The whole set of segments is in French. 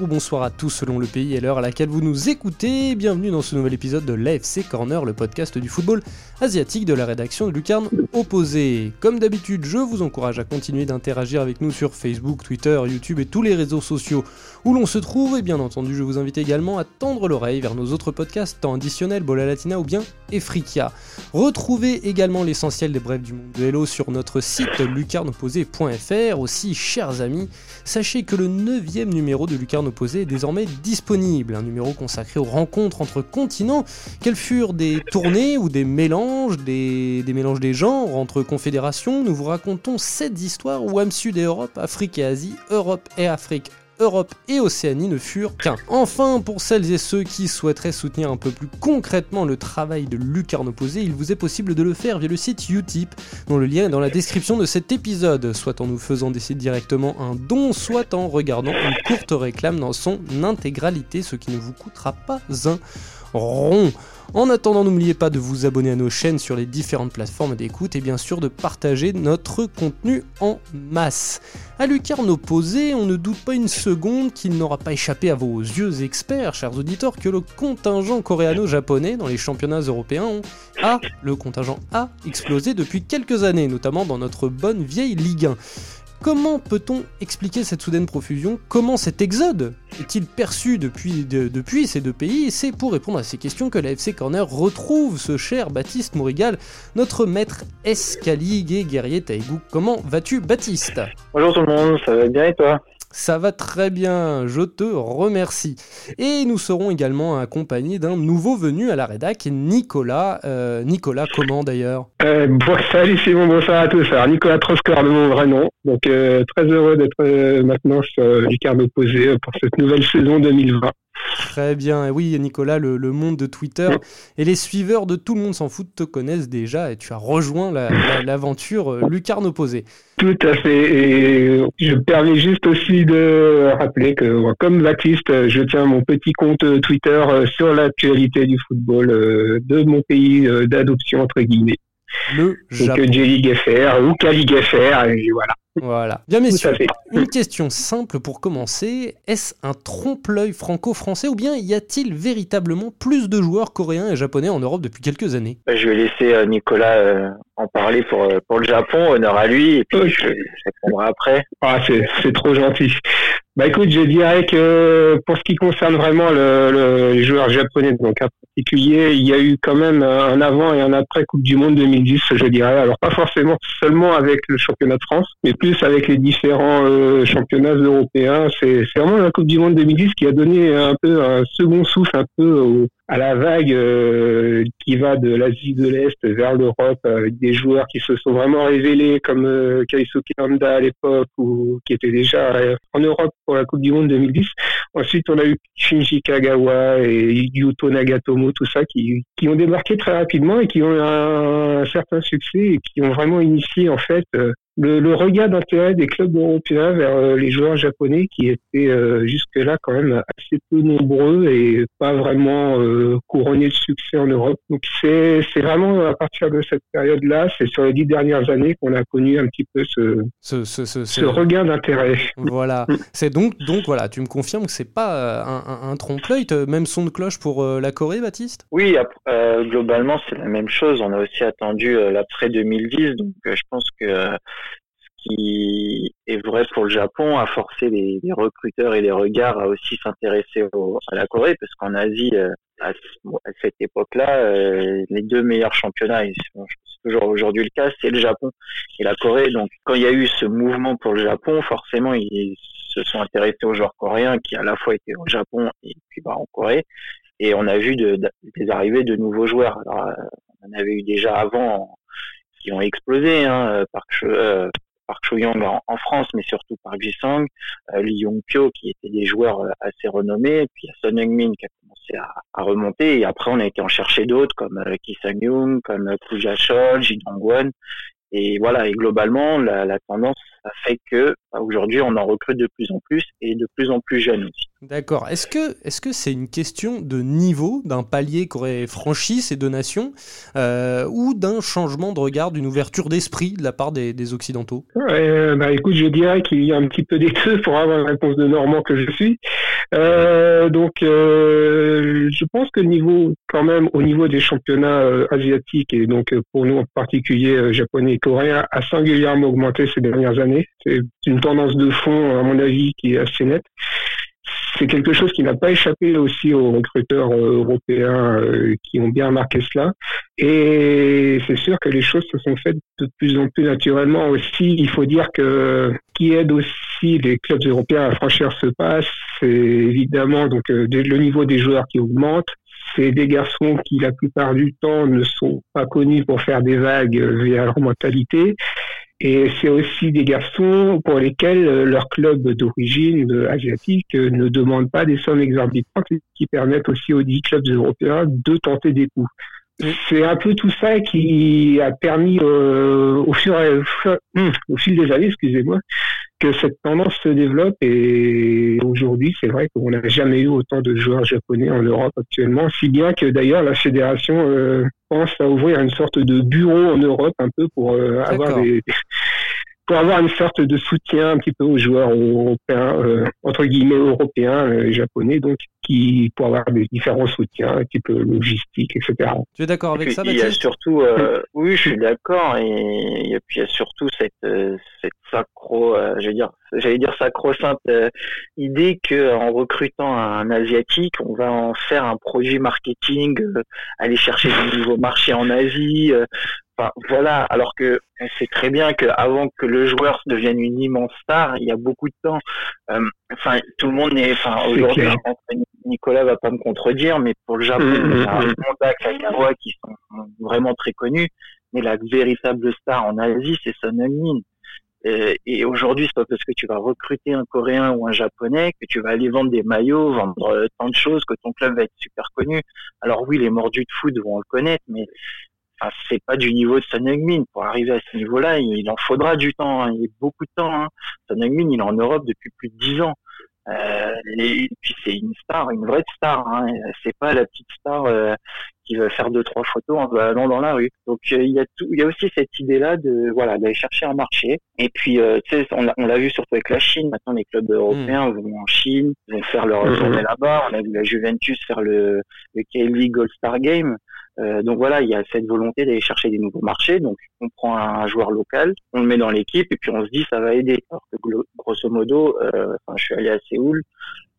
ou bonsoir à tous selon le pays et l'heure à laquelle vous nous écoutez. Bienvenue dans ce nouvel épisode de l'AFC Corner, le podcast du football asiatique de la rédaction de Lucarne Opposé. Comme d'habitude, je vous encourage à continuer d'interagir avec nous sur Facebook, Twitter, YouTube et tous les réseaux sociaux où l'on se trouve. Et bien entendu, je vous invite également à tendre l'oreille vers nos autres podcasts, tant additionnels, Bola Latina ou bien Efrikia. Retrouvez également l'essentiel des brèves du monde de Hello sur notre site lucarneopposé.fr. Aussi, chers amis, sachez que le 9 numéro de Lucarne Opposé est désormais disponible, un numéro consacré aux rencontres entre continents, quelles furent des tournées ou des mélanges, des, mélanges des genres entre confédérations, nous vous racontons cette histoires où Am Sud et Europe, Afrique et Asie, Europe et Afrique Europe et Océanie ne furent qu'un. Enfin, pour celles et ceux qui souhaiteraient soutenir un peu plus concrètement le travail de Lucarne Opposé, il vous est possible de le faire via le site Utip, dont le lien est dans la description de cet épisode, soit en nous faisant décider directement un don, soit en regardant une courte réclame dans son intégralité, ce qui ne vous coûtera pas un rond. En attendant, n'oubliez pas de vous abonner à nos chaînes sur les différentes plateformes d'écoute et bien sûr de partager notre contenu en masse. À Lucarne opposé, on ne doute pas une seconde qu'il n'aura pas échappé à vos yeux experts, chers auditeurs, que le contingent coréano-japonais dans les championnats européens a, le contingent a explosé depuis quelques années, notamment dans notre bonne vieille Ligue 1. Comment peut-on expliquer cette soudaine profusion? Comment cet exode est-il perçu depuis, ces deux pays? C'est pour répondre à ces questions que la FC Corner retrouve ce cher Baptiste Mourigal, notre maître escalier guerrier Taïgou. Comment vas-tu Baptiste? Bonjour tout le monde, ça va bien et toi? Ça va très bien, je te remercie. Et nous serons également accompagnés d'un nouveau venu à la rédac, Nicolas. Euh, Nicolas, comment d'ailleurs? Euh, bon, Salut Simon, bonsoir à tous. Alors Nicolas Troscor de mon vrai nom. Donc euh, très heureux d'être maintenant sur Lucarne Opposé pour cette nouvelle saison 2020. Très bien, et oui Nicolas, le, monde de Twitter et les suiveurs de Tout le monde s'en fout te connaissent déjà et tu as rejoint l'aventure la, Lucarne Opposé. Tout à fait, et je me permets juste aussi de rappeler que comme Baptiste, je tiens mon petit compte Twitter sur l'actualité du football de mon pays d'adoption entre guillemets. Le Japon. Donc J-League FR ou et voilà. Voilà. Bien messieurs, une question simple pour commencer. Est-ce un trompe-l'œil franco-français ou bien y a-t-il véritablement plus de joueurs coréens et japonais en Europe depuis quelques années? Bah, Je vais laisser euh, Nicolas euh, en parler pour, euh, pour le Japon, honneur à lui, et puis je, répondrai après. Ah, c'est trop gentil. Bah écoute, je dirais que pour ce qui concerne vraiment le, les joueurs japonais, donc en particulier, il y a eu quand même un avant et un après Coupe du Monde 2010, je dirais. Alors pas forcément seulement avec le championnat de France, mais plus avec les différents euh, championnats européens. C'est vraiment la Coupe du Monde 2010 qui a donné un peu un second souffle un peu à la vague euh, qui va de l'Asie de l'Est vers l'Europe avec des joueurs qui se sont vraiment révélés comme euh, Kaisuke Honda à l'époque ou qui étaient déjà en Europe pour la Coupe du Monde 2010. Ensuite, on a eu Shinji Kagawa et Yuto Nagatomo, tout ça, qui, qui ont débarqué très rapidement et qui ont eu un, certain succès et qui ont vraiment initié en fait le, le regard d'intérêt des clubs européens vers euh, les joueurs japonais qui étaient euh, jusque-là quand même assez peu nombreux et pas vraiment euh, couronnés de succès en Europe. Donc c'est vraiment à partir de cette période-là, c'est sur les dix dernières années qu'on a connu un petit peu ce, ce, ce, ce, regain d'intérêt. Voilà. c'est donc, donc voilà, tu me confirmes que c'est pas un, un, trompe-l'œil, même son de cloche pour la Corée, Baptiste? Oui, globalement c'est la même chose. On a aussi attendu l'après 2010, donc je pense que qui est vrai pour le Japon, a forcé les, recruteurs et les regards à aussi s'intéresser à la Corée, parce qu'en Asie, euh, à, cette époque-là, euh, les deux meilleurs championnats, c'est toujours aujourd'hui le cas, c'est le Japon et la Corée. Donc quand il y a eu ce mouvement pour le Japon, forcément, ils se sont intéressés aux joueurs coréens qui à la fois étaient au Japon et puis bah, en Corée. Et on a vu de, des arrivées de nouveaux joueurs. Alors, euh, on en avait eu déjà avant qui ont explosé, hein, par, Park Cho-young en, France, mais surtout Park Ji-sung, euh, Lee Yong-pyo qui étaient des joueurs euh, assez renommés, puis il y Son Heung-min qui a commencé à, remonter, et après on a été en chercher d'autres comme euh, Ki Sang-young, comme Kuja Chol, Ji Dong-won, et voilà, et globalement, la, la tendance a fait que bah, aujourd'hui, on en recrute de plus en plus et de plus en plus jeunes aussi. D'accord. Est-ce que est-ce que c'est une question de niveau, d'un palier qu'auraient franchi ces deux nations, euh, ou d'un changement de regard, d'une ouverture d'esprit de la part des, Occidentaux? Bah écoute, je dirais qu'il y a un petit peu des deux pour avoir une réponse de Normand que je suis. Euh, donc, euh, je pense que le niveau, quand même, au niveau des championnats asiatiques et donc pour nous en particulier japonais et coréens, a singulièrement augmenté ces dernières années. C'est une tendance de fond, à mon avis, qui est assez nette c'est quelque chose qui n'a pas échappé aussi aux recruteurs euh, européens euh, qui ont bien marqué cela. Et c'est sûr que les choses se sont faites de plus en plus naturellement aussi. Il faut dire que qui aide aussi les clubs européens à franchir ce pas, c'est évidemment donc euh, le niveau des joueurs qui augmente. C'est des garçons qui, la plupart du temps, ne sont pas connus pour faire des vagues via leur mentalité. Et c'est aussi des garçons pour lesquels euh, leur club d'origine euh, asiatique euh, ne demande pas des sommes exorbitantes qui permettent aussi aux dix clubs européens de tenter des coups. C'est un peu tout ça qui a permis au, fur et, hum, au fil des années, excusez-moi, que cette tendance se développe et aujourd'hui, c'est vrai qu'on n'a jamais eu autant de joueurs japonais en Europe actuellement, si bien que d'ailleurs la fédération pense à ouvrir une sorte de bureau en Europe un peu pour euh, avoir des, pour avoir une sorte de soutien un petit peu aux joueurs européens, euh, entre guillemets européens, et euh, japonais, donc qui pour avoir des différents soutiens, type logistique, etc. Tu es d'accord avec ça, Il y a surtout, oui, je suis d'accord, et, puis il y a surtout cette, cette sacro, j'allais dire, j'allais dire sacro-sainte idée que en recrutant un asiatique, on va en faire un produit marketing, aller chercher des nouveaux marchés en Asie, voilà, alors que c'est très bien qu'avant que le joueur devienne une immense star, il y a beaucoup de temps. Euh, enfin, tout le monde est. Enfin, aujourd'hui, Nicolas va pas me contredire, mais pour le Japon, mmh, il y a un Honda, Kagawa qui sont vraiment très connus, mais la véritable star en Asie, c'est Son Heung-min. Et, aujourd'hui, c'est pas parce que tu vas recruter un Coréen ou un Japonais que tu vas aller vendre des maillots, vendre euh, tant de choses, que ton club va être super connu. Alors oui, les mordus de foot vont le connaître, mais Enfin, c'est pas du niveau de Son Heung-min. Pour arriver à ce niveau-là, il, en faudra du temps. Hein. Il y a beaucoup de temps. Hein. Son Heung-min, il est en Europe depuis plus de dix ans. Euh, et puis c'est une star, une vraie star. Hein. C'est pas la petite star euh, qui va faire deux trois photos en allant dans la rue. Donc euh, il y a tout, il y a aussi cette idée-là de voilà d'aller chercher un marché. Et puis euh, tu sais, on l'a vu surtout avec la Chine. Maintenant les clubs européens mmh. vont en Chine, vont faire leur mmh. tournée là-bas. On a vu la Juventus faire le, le K-League All-Star Game. Euh, donc voilà, il y a cette volonté d'aller chercher des nouveaux marchés. Donc on prend un joueur local, on le met dans l'équipe et puis on se dit ça va aider. Alors que grosso modo, euh, je suis allé à Séoul,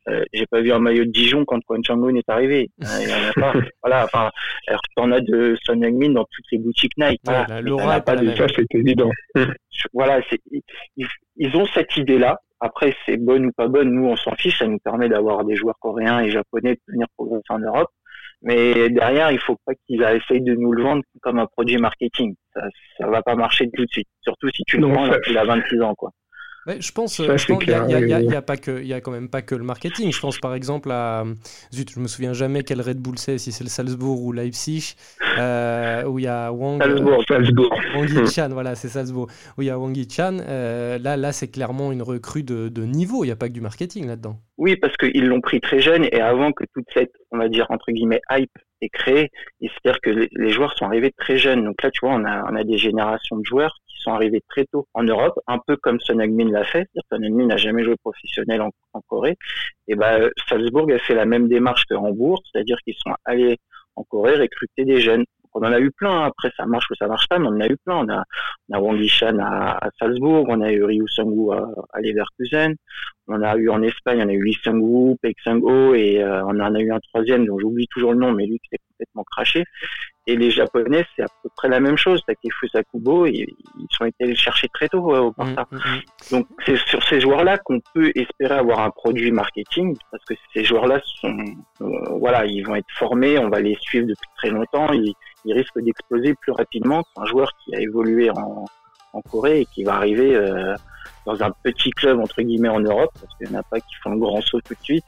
euh, j'ai pas vu un maillot de Dijon quand Kwon Chang-un est arrivé. Euh, il y en a pas. voilà, enfin, alors en as de Son Heung-min dans toutes les boutiques Nike. Voilà, pas de ça, c'est évident. voilà, ils, ils ont cette idée-là. Après, c'est bonne ou pas bonne, nous on s'en fiche. Ça nous permet d'avoir des joueurs coréens et japonais de venir progresser en Europe. Mais derrière, il faut pas qu'ils essayent de nous le vendre comme un produit marketing. Ça, ça va pas marcher tout de suite. Surtout si tu le vends il a 26 ans, quoi je pense, qu'il n'y a, a, pas que, y a quand même pas que le marketing. Je pense par exemple à, zut, je me souviens jamais quel Red Bull c'est, si c'est le Salzbourg ou Leipzig, euh, où il y a Wang, Salzbourg, Salzbourg. Wang Chan, voilà, c'est Salzbourg, où il y a Wang Chan. Euh, là, là, c'est clairement une recrue de, de niveau. Il n'y a pas que du marketing là-dedans. Oui, parce qu'ils l'ont pris très jeune et avant que toute cette, on va dire entre guillemets, hype est créée. C'est-à-dire que les, joueurs sont arrivés très jeunes. Donc là, tu vois, on a, on a des générations de joueurs sont arrivés très tôt en Europe, un peu comme Son Heung-min l'a fait. Son Heung-min n'a jamais joué professionnel en, Corée. Et ben, Salzbourg a fait la même démarche que Hambourg, c'est-à-dire qu'ils sont allés en Corée recruter des jeunes on en a eu plein. Hein. Après, ça marche ou ça marche pas, mais on en a eu plein. On a, on a Wang Yishan à, à, Salzbourg, on a eu Ryu Sangu à, Leverkusen, on a eu en Espagne, on a eu Lee Sango, et euh, on en a eu un troisième dont j'oublie toujours le nom, mais lui qui est complètement craché. Et les Japonais, c'est à peu près la même chose. Takefu Sakubo, et, ils sont été le chercher très tôt au Barça. Mmh, mmh, mmh. Donc c'est sur ces joueurs-là qu'on peut espérer avoir un produit marketing, parce que ces joueurs-là sont, euh, voilà, ils vont être formés, on va les suivre depuis très longtemps. Ils, il risque d'exploser plus rapidement qu'un joueur qui a évolué en, en Corée et qui va arriver euh, dans un petit club entre guillemets en Europe, parce qu'il n'y en a pas qui font le grand saut tout de suite.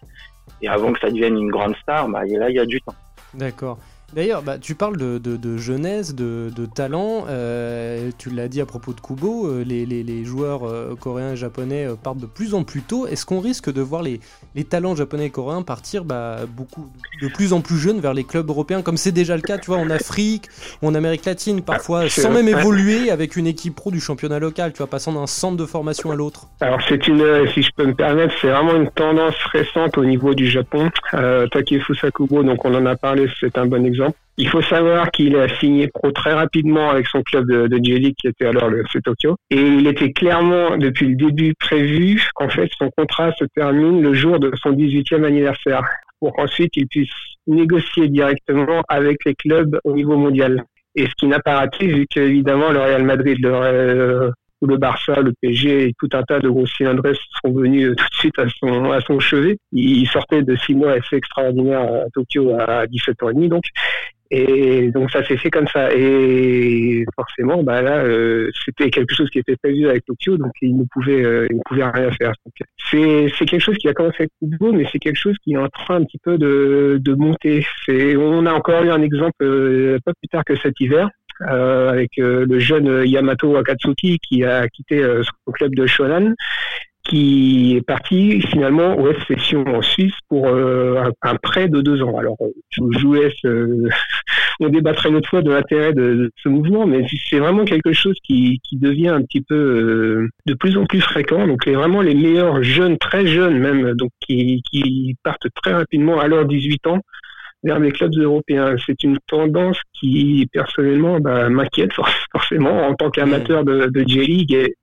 Et avant que ça devienne une grande star, bah, là il y a du temps. D'accord. D'ailleurs, bah, tu parles de, de, jeunesse, de, de talent. Euh, tu l'as dit à propos de Kubo, euh, les, les, les, joueurs euh, coréens et japonais partent de plus en plus tôt. Est-ce qu'on risque de voir les, les, talents japonais et coréens partir bah, beaucoup, de plus en plus jeunes vers les clubs européens, comme c'est déjà le cas, tu vois, en Afrique ou en Amérique latine, parfois sans même évoluer avec une équipe pro du championnat local, tu vois, passant d'un centre de formation à l'autre Alors c'est une, si je peux me permettre, c'est vraiment une tendance récente au niveau du Japon. Takefusa Kubo, donc on en a parlé, c'est un bon exemple il faut savoir qu'il a signé pro très rapidement avec son club de, de J-League qui était alors le FC Tokyo. Et il était clairement, depuis le début, prévu qu'en fait son contrat se termine le jour de son 18e anniversaire pour qu'ensuite il puisse négocier directement avec les clubs au niveau mondial. Et ce qui n'a pas raté, vu qu'évidemment le Real Madrid, le, le Barça, le PSG et tout un tas de gros cylindres sont venus euh, tout de suite à son, chevet. Il sortait de six mois assez extraordinaires à Tokyo à 17 ans et demi, donc. Ça s'est fait comme ça. Et forcément, bah là, euh, c'était quelque chose qui était prévu avec Tokyo, donc il ne pouvait, euh, rien faire. C'est quelque chose qui a commencé avec beau, mais c'est quelque chose qui est en train un petit peu de, monter. On a encore eu un exemple pas plus tard que cet hiver. Euh, avec euh, le jeune Yamato Akatsuki qui a quitté euh, son club de Shonan qui est parti finalement au Session en Suisse pour un, prêt de deux ans. Alors, je, vous laisse, on débattrait une autre fois de l'intérêt de, ce mouvement, mais c'est vraiment quelque chose qui, qui, devient un petit peu de plus en plus fréquent. Donc, les, vraiment les meilleurs jeunes, très jeunes même, donc qui, qui partent très rapidement à leurs 18 ans vers les clubs européens. C'est une tendance qui, personnellement, bah, m'inquiète forcément en tant qu'amateur de, de J-League et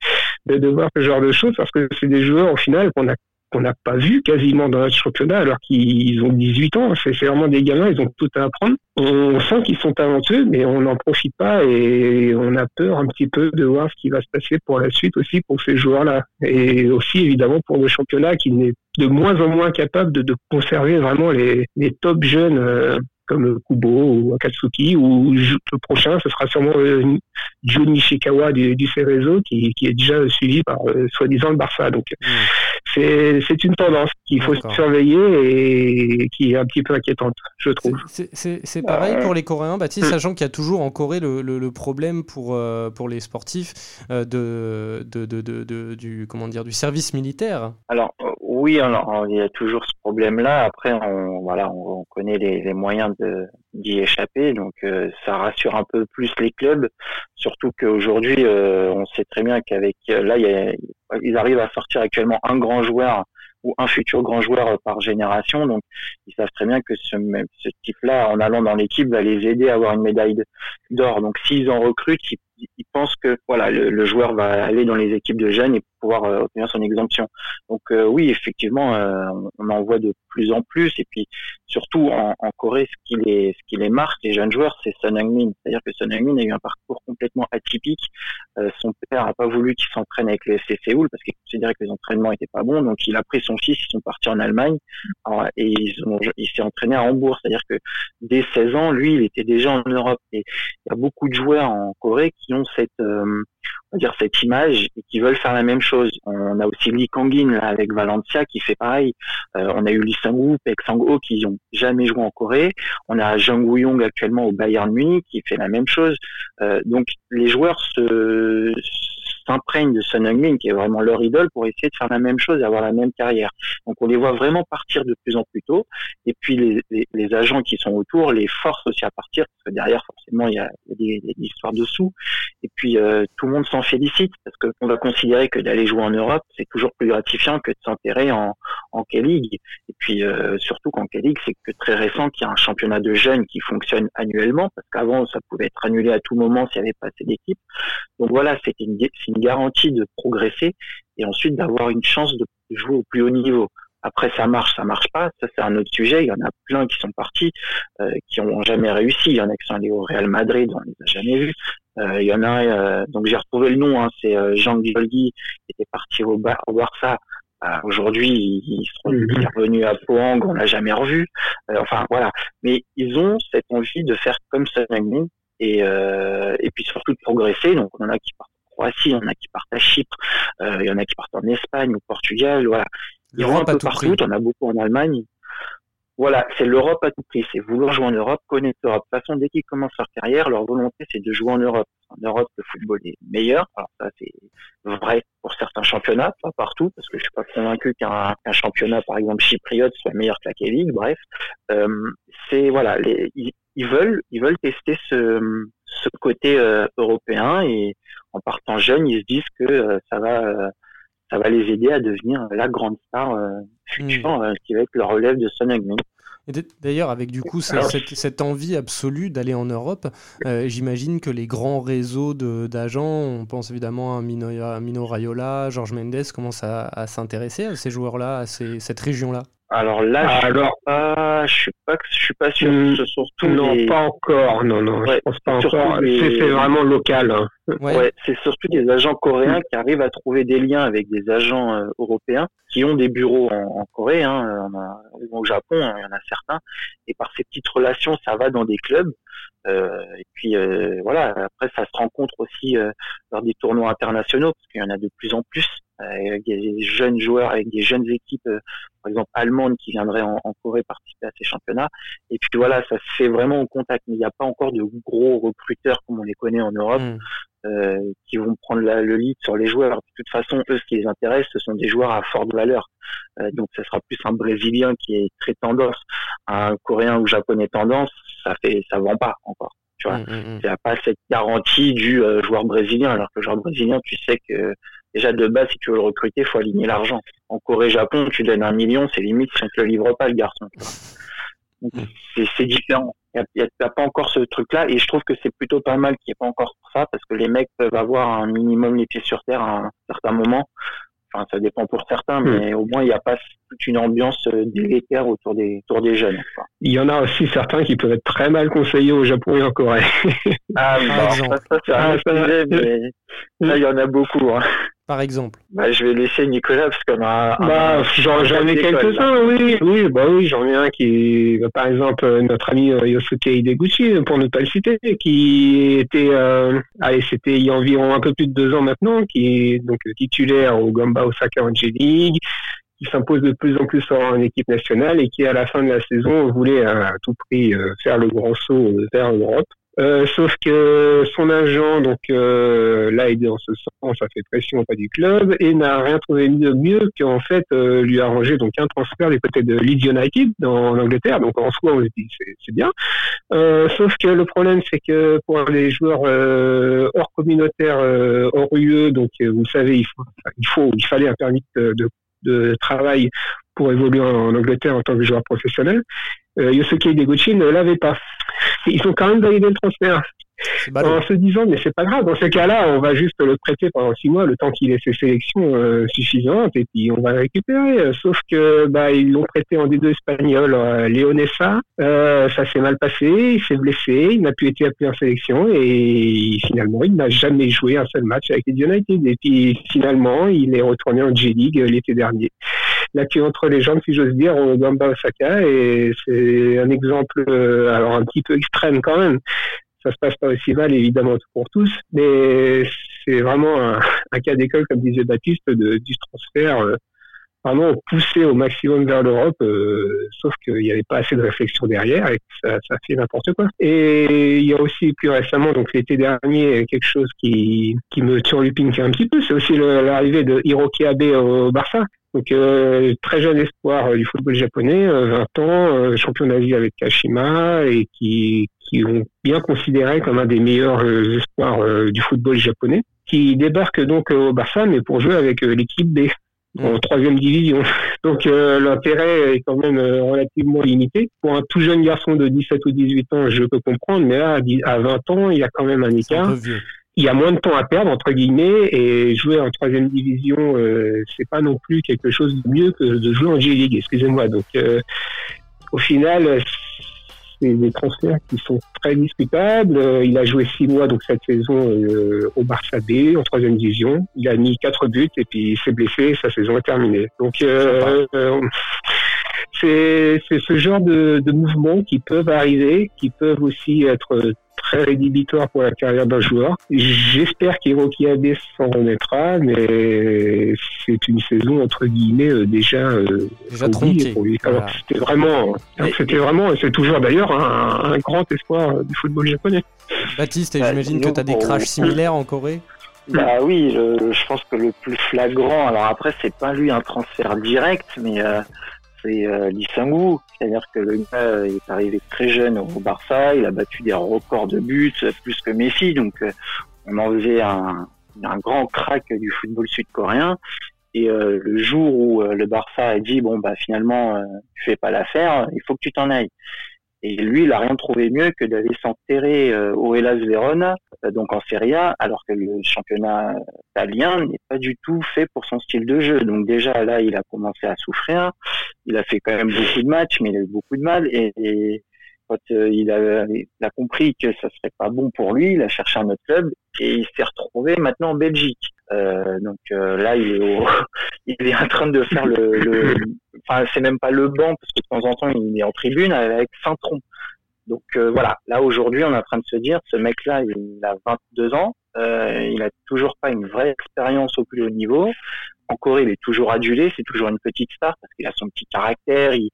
de, voir ce genre de choses parce que c'est des joueurs, au final, qu'on a qu'on n'a pas vu quasiment dans notre championnat alors qu'ils ont 18 ans. C'est vraiment des gamins, ils ont tout à apprendre. On sent qu'ils sont talentueux, mais on n'en profite pas et on a peur un petit peu de voir ce qui va se passer pour la suite aussi pour ces joueurs-là. Et aussi évidemment pour le championnat qui n'est de moins en moins capable de, conserver vraiment les, les top jeunes euh, comme Kubo ou Akatsuki, ou le prochain, ce sera sûrement euh, Jun Nishikawa du, du Cerezo, qui, qui, est déjà suivi par euh, soi-disant le Barça. Donc hmm. c'est une tendance qu'il faut surveiller et qui est un petit peu inquiétante, je trouve. C'est pareil pour les Coréens, Baptiste, hmm. sachant qu'il y a toujours en Corée le, le, problème pour, euh, pour les sportifs de, de, de, de, du, comment dire, du service militaire. Alors oui, il y a toujours ce problème-là. Après, on, voilà, on, connaît les, moyens d'y échapper, donc euh, ça rassure un peu plus les clubs. Surtout qu'aujourd'hui, euh, on sait très bien qu'avec là, y ils arrivent à sortir actuellement un grand joueur ou un futur grand joueur par génération. Donc, ils savent très bien que ce, type-là, en allant dans l'équipe, va les aider à avoir une médaille d'or. Donc, s'ils en recrutent, ils, pensent que voilà, le, joueur va aller dans les équipes de jeunes pouvoir euh, obtenir son exemption. Donc, euh, oui, effectivement, euh, on en voit de plus en plus. Et puis, surtout en, en Corée, ce qui les, ce qui les marque, les jeunes joueurs, c'est Son Heung-min. C'est-à-dire que Son Heung-min a eu un parcours complètement atypique. son père n'a pas voulu qu'il s'entraîne avec le FC Séoul parce qu'il considérait que les entraînements étaient pas bons. Donc, il a pris son fils, ils sont partis en Allemagne et ils ont, il s'est entraîné à Hambourg. C'est-à-dire que dès 16 ans, lui, il était déjà en Europe. Et il y a beaucoup de joueurs en Corée qui ont cette, euh, dire cette image et qui veulent faire la même chose. On a aussi Lee Kangin là, avec Valencia qui fait pareil. Euh, on a eu Lee Sang-woo, Pek Sang-ho qui n'ont jamais joué en Corée. On a Jung Woo-young actuellement au Bayern Munich qui fait la même chose. Euh, donc les joueurs se s'imprègnent de Son Heung-min, qui est vraiment leur idole, pour essayer de faire la même chose et avoir la même carrière. Donc on les voit vraiment partir de plus en plus tôt. Et puis les, agents qui sont autour les forcent aussi à partir, parce que derrière, forcément, il y a, il y a des, des, histoires dessous. Et puis euh, tout le monde s'en félicite, parce qu'on va considérer que d'aller jouer en Europe, c'est toujours plus gratifiant que de s'enterrer en, en K-League. Et puis euh, surtout qu'en K-League, c'est que très récent qu'il y a un championnat de jeunes qui fonctionne annuellement, parce qu'avant, ça pouvait être annulé à tout moment s'il n'y avait pas assez d'équipes. Donc voilà, c'est une, une garantie de progresser et ensuite d'avoir une chance de jouer au plus haut niveau. Après, ça marche, ça marche pas, ça c'est un autre sujet. Il y en a plein qui sont partis, euh, qui ont jamais réussi. Il y en a qui sont allés au Real Madrid, on les a jamais vus. Euh, il y en a, euh, donc j'ai retrouvé le nom, hein, c'est Jean Guilgui qui était parti au, Bar Barça. Aujourd'hui, ils sont mhm. revenus à Pohang, on l'a jamais revu. Enfin voilà, mais ils ont cette envie de faire comme ça et, et puis surtout de progresser. Donc on en a qui partent Croatie, il y en a qui partent à Chypre, euh, il y en a qui partent en Espagne, au Portugal, voilà. Ils vont un peu partout, il y en a beaucoup en Allemagne. voilà, c'est l'Europe à tout prix, c'est vouloir jouer en Europe, connaître l'Europe. De toute façon, dès qu'ils commencent leur carrière, leur volonté, c'est de jouer en Europe. En Europe, le football est meilleur. Alors ça, c'est vrai pour certains championnats, pas partout, parce que je suis pas convaincu qu'un championnat, par exemple chypriote, soit meilleur que la K-League. Bref, euh, c'est voilà, les, ils, veulent, ils veulent tester ce, ce côté euh, européen et en partant jeunes, ils se disent que euh, ça va ça va les aider à devenir la grande star euh, future hmm. qui va être le relève de Son Heung-min. D'ailleurs, avec du coup cette, cette, envie absolue d'aller en Europe, euh, j'imagine que les grands réseaux d'agents, on pense évidemment à Mino, Mino Raiola, Georges Mendes, commencent à, à s'intéresser à ces joueurs-là, à ces, cette région-là. Alors là, je suis pas, je suis pas, je suis pas sûr. Hmm, surtout non, pas encore. Non, non, je pense pas encore. C'est vraiment local. Hein. Ouais, c'est surtout des agents coréens qui arrivent à trouver des liens avec des agents euh, européens qui ont des bureaux en, Corée, hein, au Japon, il y en a certains. Et par ces petites relations, ça va dans des clubs. Euh, et puis euh, voilà, après ça se rencontre aussi euh, lors des tournois internationaux parce qu'il y en a de plus en plus. avec des jeunes joueurs, avec des jeunes équipes, par exemple allemandes, qui viendraient en, Corée participer à ces championnats. Et puis voilà, ça se fait vraiment au contact. Mais il n'y a pas encore de gros recruteurs comme on les connaît en Europe. Hmm. Euh, qui vont prendre le lead sur les joueurs. De toute façon, eux, ce qui les intéresse, ce sont des joueurs à forte valeur. Euh, donc, ce sera plus un Brésilien qui est très tendance, un Coréen ou Japonais tendance, ça fait, ça vend pas encore. Tu vois, mmh, mmh, mmh. il n'y a pas cette garantie du euh, joueur brésilien. Alors que le joueur brésilien, tu sais que déjà de base, si tu veux le recruter, il faut aligner l'argent. En Corée-Japon, tu donnes un million, c'est limite si on te le livre pas, le garçon. C'est différent. Il n'y a, pas encore ce truc-là et je trouve que c'est plutôt pas mal qu'il n'y ait pas encore ça parce que les mecs peuvent avoir un minimum les pieds sur terre à un certain moment. Enfin, ça dépend pour certains, hmm. mais au moins il n'y a pas toute une ambiance euh, délétère autour des, autour des jeunes. Il y en a aussi certains qui peuvent être très mal conseillés au Japon et en Corée. ah, bah, ça, ça c'est un ah, sujet, mais là il y en a beaucoup. Hein par exemple? Bah, Je vais laisser Nicolas parce qu'on a. Bah, j'en ai quelques-uns, oui. Oui, bah oui, j'en ai un qui, bah, par exemple, euh, notre ami euh, Yosuke Ideguchi, pour ne pas le citer, qui était, euh, allez, c'était il y a environ un peu plus de deux ans maintenant, qui est donc titulaire au Gamba Osaka Angel League, qui s'impose de plus en plus en équipe nationale et qui, à la fin de la saison, voulait à tout prix faire le grand saut vers l'Europe. Euh, sauf que son agent donc euh, l'a aidé en ce sens, ça fait pression auprès du club et n'a rien trouvé de mieux qu'en fait euh, lui arranger donc un transfert du côté de Leeds United dans, en Angleterre. Donc en soi on se dit c'est bien. Euh, sauf que le problème c'est que pour les joueurs euh, hors communautaire, hors UE, donc vous savez il faut, il faut il fallait un permis de, de, de travail pour évoluer en, Angleterre en tant que joueur professionnel. Euh, Yosuke Deguchi ne l'avait pas. Ils ont quand même validé le transfert. En se disant mais c'est pas grave dans ce cas-là on va juste le prêter pendant six mois le temps qu'il ait ses sélections euh, suffisantes et puis on va le récupérer sauf que bah ils l'ont prêté en D2 espagnol euh, Léonessa euh, ça s'est mal passé il s'est blessé il n'a plus été appelé en sélection et finalement il n'a jamais joué un seul match avec les United. Et puis finalement il est retourné en J-League l'été dernier la queue entre les jambes si j'ose dire au Gamba Osaka et c'est un exemple alors un petit peu extrême quand même ça se passe pas aussi mal évidemment pour tous, mais c'est vraiment un, cas d'école, comme disait Baptiste, de, du transfert euh, vraiment poussé au maximum vers l'Europe, euh, sauf qu'il n'y avait pas assez de réflexion derrière et ça, ça fait n'importe quoi. Et il y a aussi plus récemment, donc l'été dernier, quelque chose qui, qui me turlupine un petit peu, c'est aussi l'arrivée de Hiroki Abe au Barça. Donc euh, très jeune espoir du football japonais, 20 ans, champion d'Asie avec Kashima et qui, qui ont bien considéré comme un des meilleurs euh, espoirs euh, du football japonais, qui débarque donc au Barça, mais pour jouer avec euh, l'équipe B en mm. troisième division. Donc l'intérêt est quand même relativement limité. Pour un tout jeune garçon de 17 ou 18 ans, je peux comprendre, mais là, à 20 ans, il y a quand même un écart. Il y a moins de temps à perdre entre guillemets et jouer en troisième division, euh, c'est pas non plus quelque chose de mieux que de jouer en J-League. Excusez-moi. Donc au final, c'est des transferts qui sont très discutables. Euh, il a joué six mois donc cette saison euh, au Barça B en troisième division. Il a mis quatre buts et puis il s'est blessé. Sa saison est terminée. Donc euh, c'est ce genre de, de mouvements qui peuvent arriver, qui peuvent aussi être très rédhibitoire pour la carrière d'un joueur. J'espère qu'Hiroki Abe s'en remettra, mais c'est une saison entre guillemets euh, déjà, euh, déjà tronquée. C'était vraiment, c'était vraiment, c'est toujours d'ailleurs un, un, grand espoir du football japonais. Baptiste, bah, j'imagine que tu as des crashs similaires en Corée? Bah oui, je, pense que le plus flagrant, alors après c'est pas lui un transfert direct, mais euh, c'est euh, C'est-à-dire que le gars euh, est arrivé très jeune au Barça, il a battu des records de buts, euh, plus que Messi, donc euh, on en faisait un, un grand crack du football sud-coréen. Et le jour où le Barça a dit bon bah finalement tu fais pas l'affaire, il faut que tu t'en ailles. Et lui, il a rien trouvé mieux que d'aller s'enterrer euh, au Hellas Verona, euh, donc en Serie A, alors que le championnat italien n'est pas du tout fait pour son style de jeu. Donc déjà là, il a commencé à souffrir. Il a fait quand même beaucoup de matchs, mais il a eu beaucoup de mal. Et, quand euh, il, a, il, a, compris que ça serait pas bon pour lui, il a cherché un autre club et il s'est retrouvé maintenant en Belgique. Euh, donc euh, là, il est, il est en train de faire le, le enfin c'est même pas le banc parce que de temps en temps il est en tribune avec Saint-Tron. Donc euh, voilà, là aujourd'hui on est en train de se dire, ce mec-là il a 22 ans, euh, il a toujours pas une vraie expérience au plus haut niveau. En Corée il est toujours adulé, c'est toujours une petite star parce qu'il a son petit caractère, il,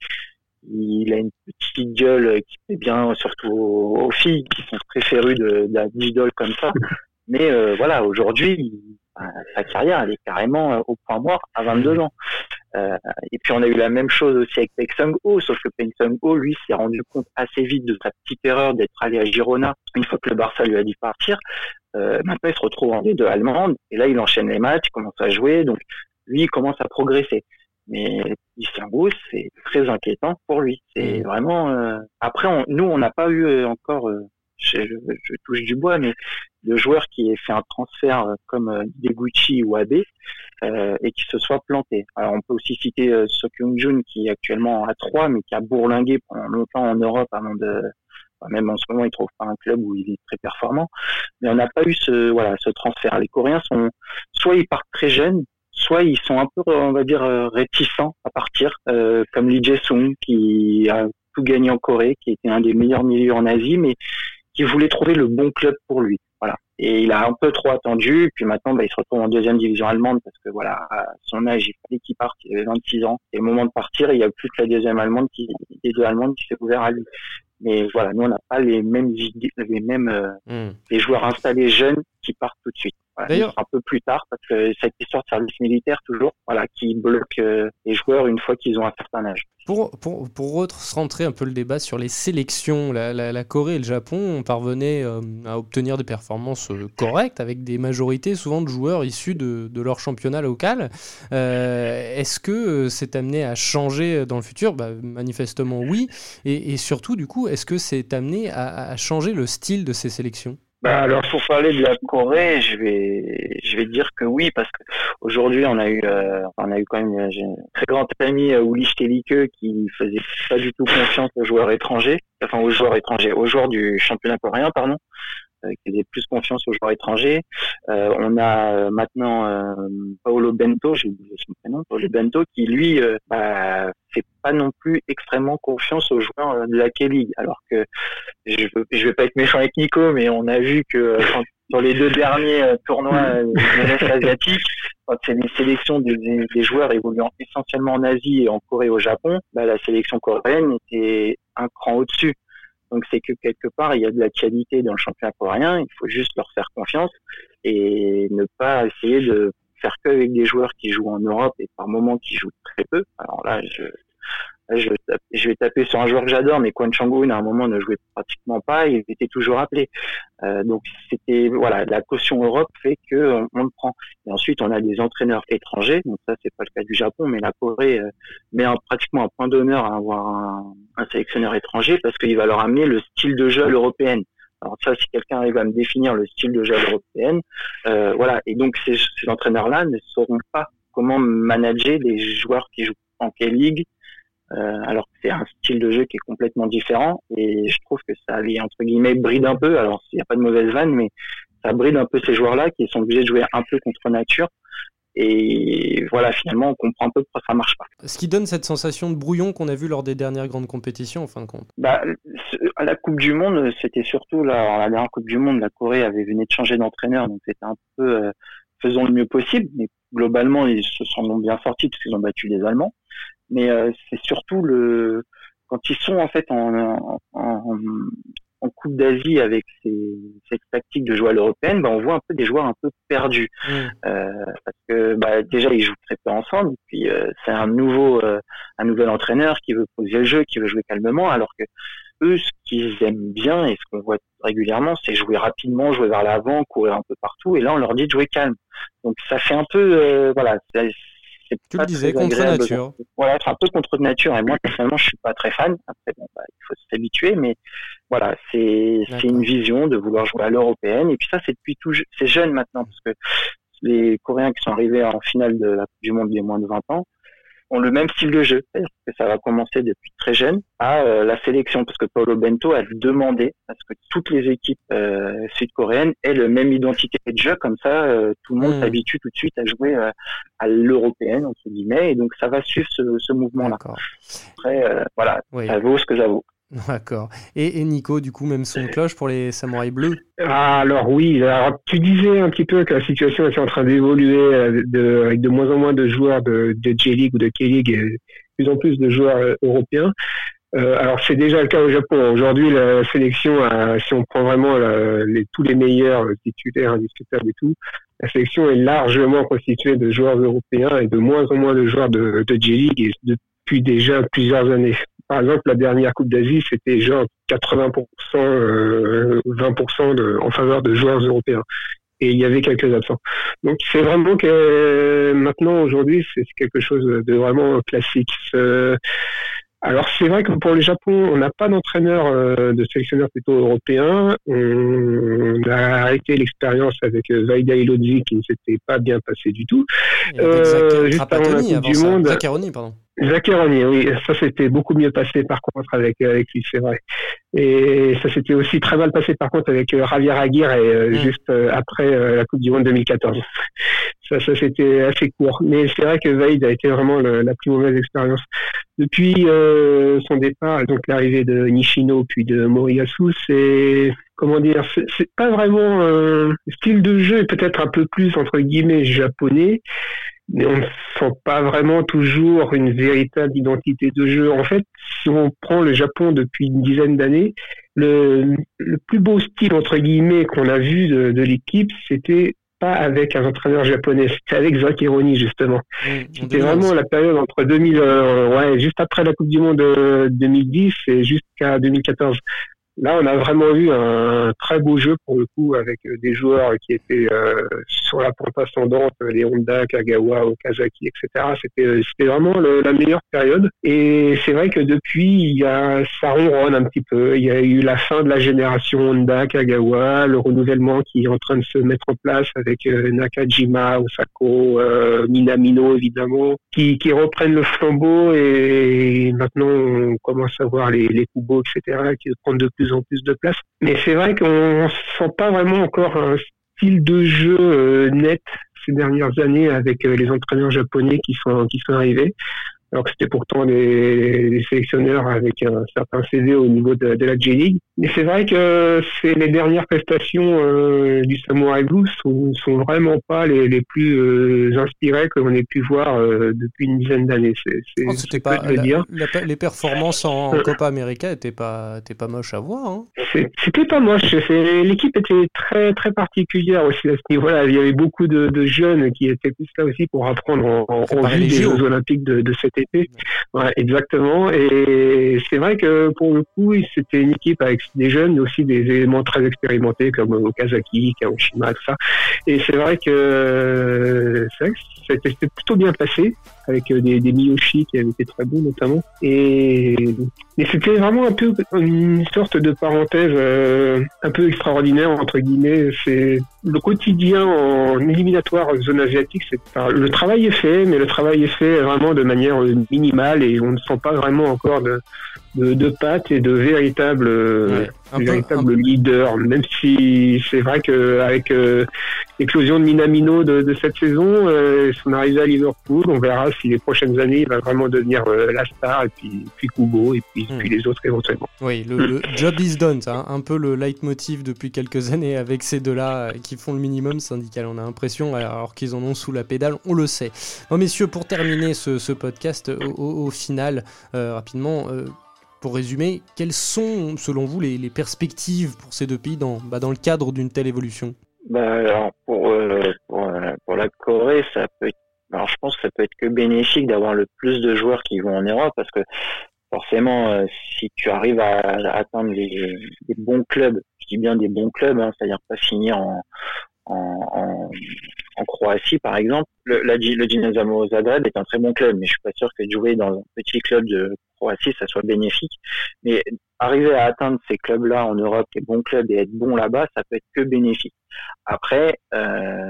il a une petite gueule qui fait bien surtout aux, filles qui sont préférues d'idoles comme ça. Mais euh, voilà, aujourd'hui, sa carrière, elle est carrément euh, au point mort à 22 ans. Euh, et puis on a eu la même chose aussi avec Peng Sung Ho, sauf que Peng Sung Ho, lui, s'est rendu compte assez vite de sa petite erreur d'être allé à Girona une fois que le Barça lui a dit partir. Euh, maintenant, il se retrouve en D2 allemande, et là, il enchaîne les matchs, il commence à jouer, donc lui, il commence à progresser. Mais Ho, c'est très inquiétant pour lui. C'est mmh. vraiment. Euh... Après, on, nous, on n'a pas eu encore je, touche du bois, mais de joueurs qui aient fait un transfert euh, comme euh, Deguchi ou Abe euh, et qui se soient plantés. Alors on peut aussi citer euh, Jun qui est actuellement à 3 mais qui a bourlingué pendant longtemps en Europe avant de même en ce moment il trouve pas un club où il est très performant mais on n'a pas eu ce voilà ce transfert les Coréens sont soit ils partent très jeunes soit ils sont un peu on va dire réticents à partir comme Lee Jae-sung qui a tout gagné en Corée qui était un des meilleurs milieux en Asie mais qui voulait trouver le bon club pour lui. Voilà. Et il a un peu trop attendu. Puis maintenant, bah, il se retrouve en deuxième division allemande parce que voilà, à son âge, il fallait qu'il parte. Il avait 26 ans. Et au moment de partir, il n'y a plus que la deuxième allemande qui, les deux allemandes qui s'est ouvert à lui. Mais voilà, nous, on n'a pas les mêmes idées, les mêmes, euh, hmm. les joueurs installés jeunes qui partent tout de suite. D'ailleurs, un peu plus tard, parce que cette histoire de service militaire, toujours, voilà, qui bloque euh, les joueurs une fois qu'ils ont un certain âge. Pour, pour, pour rentrer un peu le débat sur les sélections, la, la, Corée et le Japon parvenaient euh, à obtenir des performances euh, correctes avec des majorités souvent de joueurs issus de, de leur championnat local. Est-ce que c'est amené à changer dans le futur? Bah, Manifestement oui. Et, et, surtout, du coup, est-ce que c'est amené à, à changer le style de ces sélections? Bah alors pour parler de la Corée, je vais je vais dire que oui parce que aujourd'hui on a eu euh, on a eu quand même un très grand ami euh, Uli Stelike qui faisait pas du tout confiance aux joueurs étrangers, enfin aux joueurs étrangers, aux joueurs du championnat coréen pardon, euh, qui faisait plus confiance aux joueurs étrangers. Euh, on a maintenant Paolo Bento, j'ai oublié son prénom, Paolo Bento qui lui bah, fait pas non plus extrêmement confiance aux joueurs de la K-League alors que je veux, vais pas être méchant avec Nico, mais on a vu que euh, sur les deux derniers euh, tournois euh, de l'Est asiatique, quand c'est les sélections des, joueurs évoluant essentiellement en Asie et en Corée au Japon, bah, la sélection coréenne était un cran au-dessus. Donc c'est que quelque part, il y a de la qualité dans le championnat coréen, il faut juste leur faire confiance et ne pas essayer de faire que avec des joueurs qui jouent en Europe et par moments qui jouent très peu. Alors là, je, je vais, taper, je vais taper sur un joueur que j'adore, mais Kwon chang à un moment ne jouait pratiquement pas, il était toujours appelé. Euh, donc c'était voilà, la caution Europe fait que on, le prend. Et ensuite on a des entraîneurs étrangers, donc ça c'est pas le cas du Japon, mais la Corée euh, met pratiquement un point d'honneur à avoir un, un, sélectionneur étranger parce qu'il va leur amener le style de jeu à l'européenne. Alors ça, si quelqu'un arrive à me définir le style de jeu à l'européenne, euh, voilà. Et donc ces, ces entraîneurs-là ne sauront pas comment manager des joueurs qui jouent en K-League, euh, alors que c'est un style de jeu qui est complètement différent et je trouve que ça les entre guillemets bride un peu. Alors il n'y a pas de mauvaise vanne, mais ça bride un peu ces joueurs-là qui sont obligés de jouer un peu contre nature Et voilà, finalement, on comprend un peu pourquoi ça marche pas. Ce qui donne cette sensation de brouillon qu'on a vu lors des dernières grandes compétitions, en fin de compte. Bah, à la Coupe du Monde, c'était surtout la, la dernière Coupe du Monde, la Corée avait venu de changer d'entraîneur, donc c'était un peu euh, faisons le mieux possible. Mais globalement, ils se sont bien sortis parce qu'ils ont battu les Allemands. Mais euh, c'est surtout le quand ils sont en fait en, en, en Coupe d'Asie avec ces, cette tactique de jouer à l'européenne, bah, on voit un peu des joueurs un peu perdus. Mmh. Euh, parce que bah, déjà, ils jouent très peu ensemble. Et puis, euh, c'est un nouveau, un nouvel entraîneur qui veut poser le jeu, qui veut jouer calmement, alors que eux, ce qu'ils aiment bien et ce qu'on voit régulièrement, c'est jouer rapidement, jouer vers l'avant, courir un peu partout. Et là, on leur dit de jouer calme. Donc, ça fait un peu, voilà, tu le disais, contre nature. Voilà, c'est un peu contre nature. Et moi, personnellement, je suis pas très fan. Après, bon, bah, il faut s'habituer, mais voilà, c'est une vision de vouloir jouer à l'européenne. Et puis ça, c'est depuis tout, c'est jeune maintenant, parce que les Coréens qui sont arrivés en finale de la Coupe du Monde des moins de 20 ans, ont le même style de jeu. que ça va commencer depuis très jeune à euh, la sélection, parce que Paulo Bento a demandé à ce que toutes les équipes euh, sud-coréennes aient le même identité de jeu, comme ça euh, tout le monde hmm. s'habitue tout de suite à jouer à l'européenne entre guillemets, et donc ça va suivre ce, ce mouvement-là. Après, voilà, ça vaut ce que ça vaut. D'accord. Et, Nico, du coup, même son cloche pour les samouraïs bleus ah, Alors oui, alors, tu disais un petit peu que la situation était en train d'évoluer euh, avec de moins en moins de joueurs de, de J-League ou de K-League et de plus en plus de joueurs euh, européens. Euh, alors c'est déjà le cas au Japon. Aujourd'hui, la sélection, si on prend vraiment les, tous les meilleurs titulaires indiscutables et tout, la sélection est largement constituée de joueurs européens et de moins en moins de joueurs de, de J-League depuis déjà plusieurs années. Par exemple, la dernière Coupe d'Asie, c'était genre 80%, 20% euh, de, en faveur de joueurs européens. Et il y avait quelques absents. Donc c'est vraiment que maintenant, aujourd'hui, c'est quelque chose de vraiment classique. Alors c'est vrai que pour le Japon, on n'a pas d'entraîneur euh, de sélectionneur plutôt européen. On a arrêté l'expérience avec euh, Vaida Ilodzi qui ne s'était pas bien passé du tout. Euh, juste avant la Coupe du Monde. Zaccaroni, pardon. Zaccheroni, oui, ça s'était beaucoup mieux passé par contre avec, avec lui, c'est vrai. Et ça s'était aussi très mal passé par contre avec euh, Javier Aguirre et euh, mm. juste euh, après la Coupe du Monde 2014. Ça, ça c'était assez court. Mais c'est vrai que Vaid a été vraiment la plus mauvaise expérience. Depuis son départ, donc l'arrivée de Nishino puis de Moriyasu, c'est comment dire, c'est pas vraiment un style de jeu, peut-être un peu plus entre guillemets japonais, mais on ne sent pas vraiment toujours une véritable identité de jeu. En fait, si on prend le Japon depuis une dizaine d'années, le, plus beau style entre guillemets qu'on a vu de, l'équipe, c'était pas avec un entraîneur japonais, c'était avec Zach justement. Mmh, c'était vraiment la période entre 2000, euh, ouais, juste après la Coupe du Monde 2010 euh, et jusqu'à 2014. Là, on a vraiment eu un très beau jeu pour le coup avec euh, des joueurs qui étaient euh, sur la pente ascendante, les Honda, Kagawa, Okazaki, etc. C'était euh, c'était vraiment la meilleure période. Et c'est vrai que depuis, il y a ça ronronne un petit peu. Il y a eu la fin de la génération Honda, Kagawa, le renouvellement qui est en train de se mettre en place avec Nakajima, Osako, Minamino évidemment, qui, qui reprennent le flambeau et maintenant on commence à voir les, les Kubo, etc. qui prennent de plus en plus de place. Mais c'est vrai qu'on sent pas vraiment encore un style de jeu euh, net ces dernières années avec euh, les entraîneurs japonais qui sont qui sont arrivés alors que c'était pourtant des, sélectionneurs avec un certain CV au niveau de, la J-League. Mais c'est vrai que c'est les dernières prestations euh, du Samurai Blues sont, sont vraiment pas les, les plus euh, inspirées que l'on ait pu voir euh, depuis une dizaine d'années. C'est, oh, pas dire. les performances en, Copa América étaient pas, étaient pas moches à voir. Hein. c'était pas moche. l'équipe était très très particulière aussi à ce niveau-là. Il y avait beaucoup de, jeunes qui étaient plus là aussi pour apprendre en, en, vue des Jeux Olympiques de, de cette Ouais, exactement. Et c'est vrai que pour le coup, c'était une équipe avec des jeunes, mais aussi des éléments très expérimentés comme Okazaki, Kaoshima, tout ça. Et c'est vrai que c'était plutôt bien passé avec des, des Miyoshi qui avaient été très bons notamment. Et mais c'était vraiment un peu une sorte de parenthèse euh, un peu extraordinaire entre guillemets. C'est le quotidien en éliminatoire zone asiatique, c'est le travail est fait, mais le travail est fait vraiment de manière minimale et on ne sent pas vraiment encore de, de, pattes et de véritables, euh, véritables leaders. Même si c'est vrai qu'avec euh, l'éclosion de Minamino de, de cette saison, euh, son arrivée à Liverpool, on verra si les prochaines années il va vraiment devenir euh, la star et puis, puis Kubo et puis, hmm. puis les autres éventuellement. Oui, le, le job is done, hein, un peu le leitmotiv depuis quelques années avec ces deux-là qui font le minimum syndical. On a l'impression, alors qu'ils en ont sous la pédale, on le sait. Messieurs, pour terminer ce, ce podcast, au, au final, rapidement, pour résumer, quelles sont, selon vous, les, perspectives pour ces deux pays dans, bah, le cadre d'une telle évolution? Bah, euh, euh, pour, la Corée, ça peut je pense que ça peut être que bénéfique d'avoir le plus de joueurs qui vont en Europe parce que forcément, euh, si tu arrives à, atteindre les, bons clubs, je dis bien des bons clubs, hein, c'est-à-dire pas finir en, Croatie, par exemple. Le, la, le Dinamo Zagreb est un très bon club, mais je suis pas sûr que jouer dans un petit club de Croatie, ça soit bénéfique. Mais arriver à atteindre ces clubs-là en Europe, les bons clubs, et être bon là-bas, ça peut être que bénéfique. Après, euh,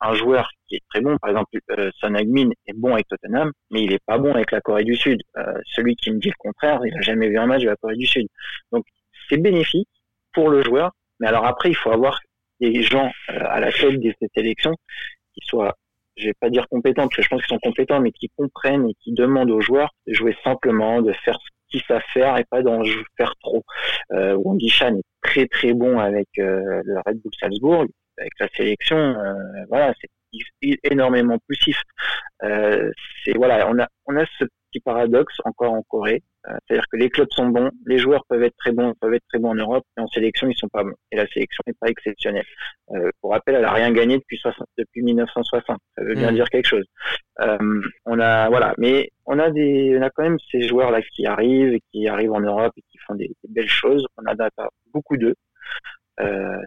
un joueur qui est très bon, par exemple, euh, Heung-min est bon avec Tottenham, mais il est pas bon avec la Corée du Sud. Euh, celui qui me dit le contraire, il a jamais vu un match de la Corée du Sud. Donc, c'est bénéfique pour le joueur, mais alors après, il faut avoir des gens euh, à la tête de cette élection qui soient, je vais pas dire compétents, parce que je pense qu'ils sont compétents, mais qui comprennent et qui demandent aux joueurs de jouer simplement, de faire ce qu'ils savent faire et pas d'en faire trop. Euh, Chan est très très bon avec euh, le Red Bull Salzbourg, avec la sélection, euh, voilà, c'est énormément poussif. Euh, c'est voilà, on a on a ce petit paradoxe encore en Corée, euh, c'est-à-dire que les clubs sont bons, les joueurs peuvent être très bons, peuvent être très bons en Europe, et en sélection ils sont pas bons. Et la sélection n'est pas exceptionnelle. Euh, pour rappel, elle a rien gagné depuis 60, depuis 1960. Ça veut bien mmh. dire quelque chose. On a voilà, mais on a des, on a quand même ces joueurs là qui arrivent et qui arrivent en Europe et qui font des, belles choses. On a beaucoup d'eux. Euh,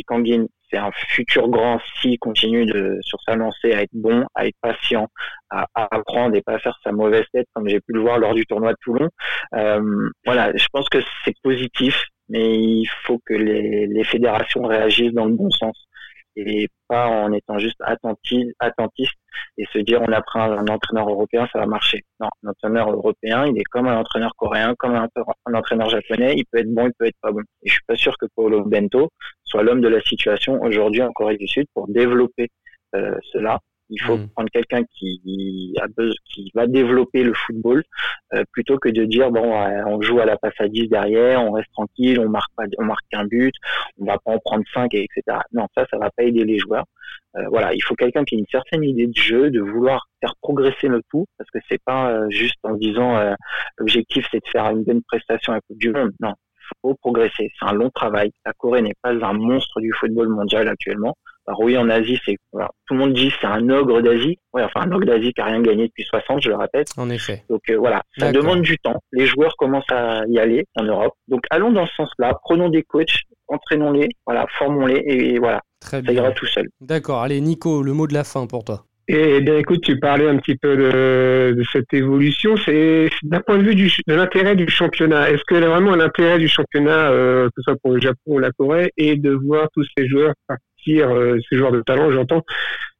Kangin, c'est un futur grand s'il continue de, sur sa lancée à être bon, à être patient, à, apprendre et pas faire sa mauvaise tête comme j'ai pu le voir lors du tournoi de Toulon. Euh, voilà, je pense que c'est positif, mais il faut que les fédérations réagissent dans le bon sens et pas en étant juste attentif, attentiste et se dire on a pris un, entraîneur européen, ça va marcher. Non, un entraîneur européen, il est comme un entraîneur coréen, comme un, entraîneur japonais, il peut être bon, il peut être pas bon. Et je suis pas sûr que Paulo Bento soit l'homme de la situation aujourd'hui en Corée du Sud pour développer euh, cela il faut mm. prendre quelqu'un qui a qui va développer le football euh, plutôt que de dire bon on joue à la passe à 10 derrière, on reste tranquille, on marque pas on marque qu'un but, on va pas en prendre 5 etc. Non, ça ça va pas aider les joueurs. Euh, voilà, il faut quelqu'un qui ait une certaine idée de jeu, de vouloir faire progresser le tout parce que c'est pas euh, juste en disant l'objectif c'est de faire une bonne prestation à la Coupe du monde. Non, il faut progresser, c'est un long travail. La Corée n'est pas un monstre du football mondial actuellement. Alors oui, en Asie, c'est tout le monde dit c'est un ogre d'Asie. Ouais, enfin un ogre d'Asie qui a rien gagné depuis 60, je le répète. En effet. Donc euh, voilà, ça demande du temps. Les joueurs commencent à y aller en Europe. Donc allons dans ce sens-là. Prenons des coachs, entraînons-les, voilà, formons-les et voilà, Très ça ira tout seul. D'accord. Allez, Nico, le mot de la fin pour toi. Et, bien écoute, tu parlais un petit peu de, de cette évolution. C'est d'un point de vue du, de l'intérêt du championnat. Est-ce que vraiment l'intérêt du championnat, euh, que ce soit pour le Japon ou la Corée, est de voir tous ces joueurs partir, euh, ces joueurs de talent, j'entends,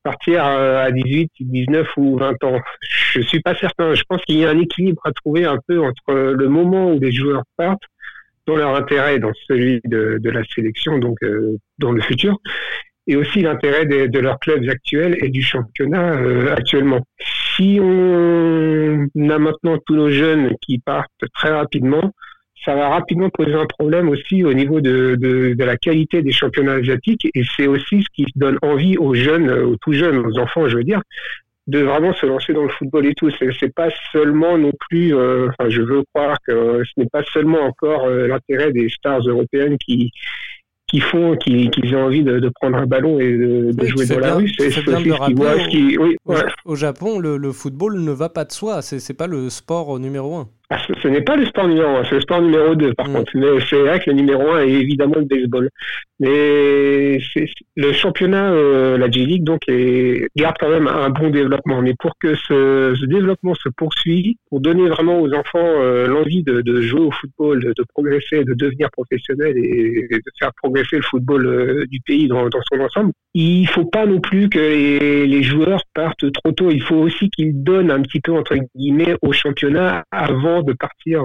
partir à 18, 19 ou 20 ans. Je suis pas certain. Je pense qu'il y a un équilibre à trouver un peu entre le moment où les joueurs partent, dont leur intérêt dans celui de, de la sélection, donc euh, dans le futur, et aussi l'intérêt de, de, leurs clubs actuels et du championnat euh, actuellement. Si on a maintenant tous nos jeunes qui partent très rapidement, ça va rapidement poser un problème aussi au niveau de, de, la qualité des championnats asiatiques et c'est aussi ce qui donne envie aux jeunes, aux tout jeunes, aux enfants, je veux dire, de vraiment se lancer dans le football et tout. C'est pas seulement non plus, euh, enfin, je veux croire que ce n'est pas seulement encore euh, l'intérêt des stars européennes qui qui font qu'ils ont envie de, de, prendre un ballon et de, de jouer dans la rue. C'est ce qu'ils voient. Qui... Oui, au, au, Japon, le, le, football ne va pas de soi. C'est pas le sport numéro un. ah, ce, n'est pas le sport numéro 1, c'est le sport numéro 2 par mm. contre. Mais c'est vrai que le numéro 1 est évidemment le baseball. Mais le championnat, euh, la J-League, donc, est, garde quand même un bon développement. Mais pour que ce, développement se poursuive, pour donner vraiment aux enfants euh, l'envie de, jouer au football, de, progresser, de devenir professionnel et, de faire progresser le football euh, du pays dans, son ensemble, il faut pas non plus que les, joueurs partent trop tôt. Il faut aussi qu'ils donnent un petit peu, entre guillemets, au championnat avant de partir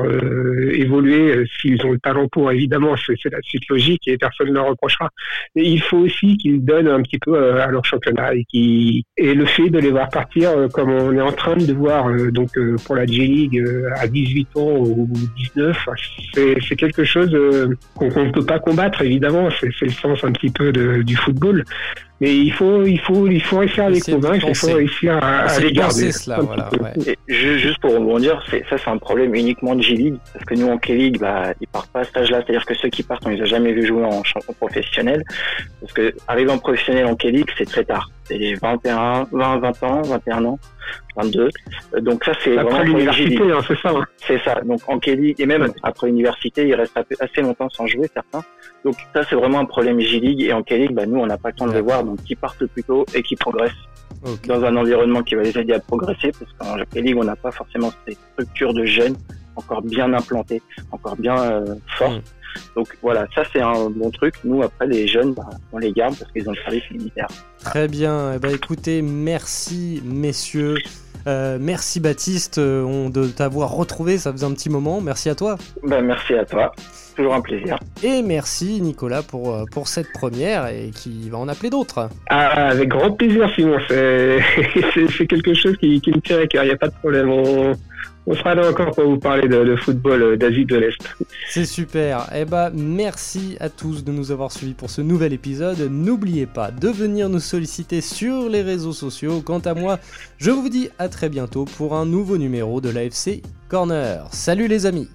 évoluer s'ils ont le talent pour. Évidemment, c'est la suite logique et personne ne leur reprochera. Mais il faut aussi qu'ils donnent un petit peu euh, à leur championnat et, le fait de les voir partir comme on est en train de voir donc pour la J-League à 18 ans ou 19, c'est quelque chose qu'on ne peut pas combattre évidemment. C'est le sens un petit peu du football. Mais il faut, il faut, il faut réussir à les convaincre, il faut réussir à, à les garder. Cela, voilà, ouais. juste pour rebondir, ça c'est un problème uniquement de G-League, parce que nous en K-League, bah, ils partent pas à cet âge-là, c'est-à-dire que ceux qui partent, on les a jamais vus jouer en champion professionnel, parce que arriver en professionnel en K-League, c'est très tard. C'est les 21, 20, 20 ans, 21 ans, 22. Euh, donc ça c'est après l'université, hein, c'est ça. Hein. C'est ça. Donc en K-League et même après l'université, ils restent assez longtemps sans jouer certains. Donc ça c'est vraiment un problème J-League et en K-League, bah, nous on n'a pas le temps de les voir, donc qui partent plus tôt et qui progressent dans un environnement qui va les aider à progresser, parce qu'en K-League on n'a pas forcément ces structures de jeunes encore bien implantées, encore bien euh, fortes. Mm. Donc voilà, ça c'est un bon truc. Nous, après, les jeunes, bah, on les garde parce qu'ils ont le service militaire. Très bien. Eh ben, écoutez, merci messieurs. Euh, merci Baptiste euh, de t'avoir retrouvé, ça faisait un petit moment. Merci à toi. Ben, merci à toi. Toujours un plaisir. Et merci Nicolas pour, euh, pour cette première et qui va en appeler d'autres. Ah, avec grand plaisir Simon. C'est quelque chose qui, qui me tient à cœur, il n'y a pas de problème. On, on sera là encore pour vous parler de, football euh, d'Asie de l'Est. C'est super. Eh ben, merci à tous de nous avoir suivis pour ce nouvel épisode. N'oubliez pas de venir nous solliciter sur les réseaux sociaux. Quant à moi, je vous dis à très bientôt pour un nouveau numéro de l'AFC Corner. Salut les amis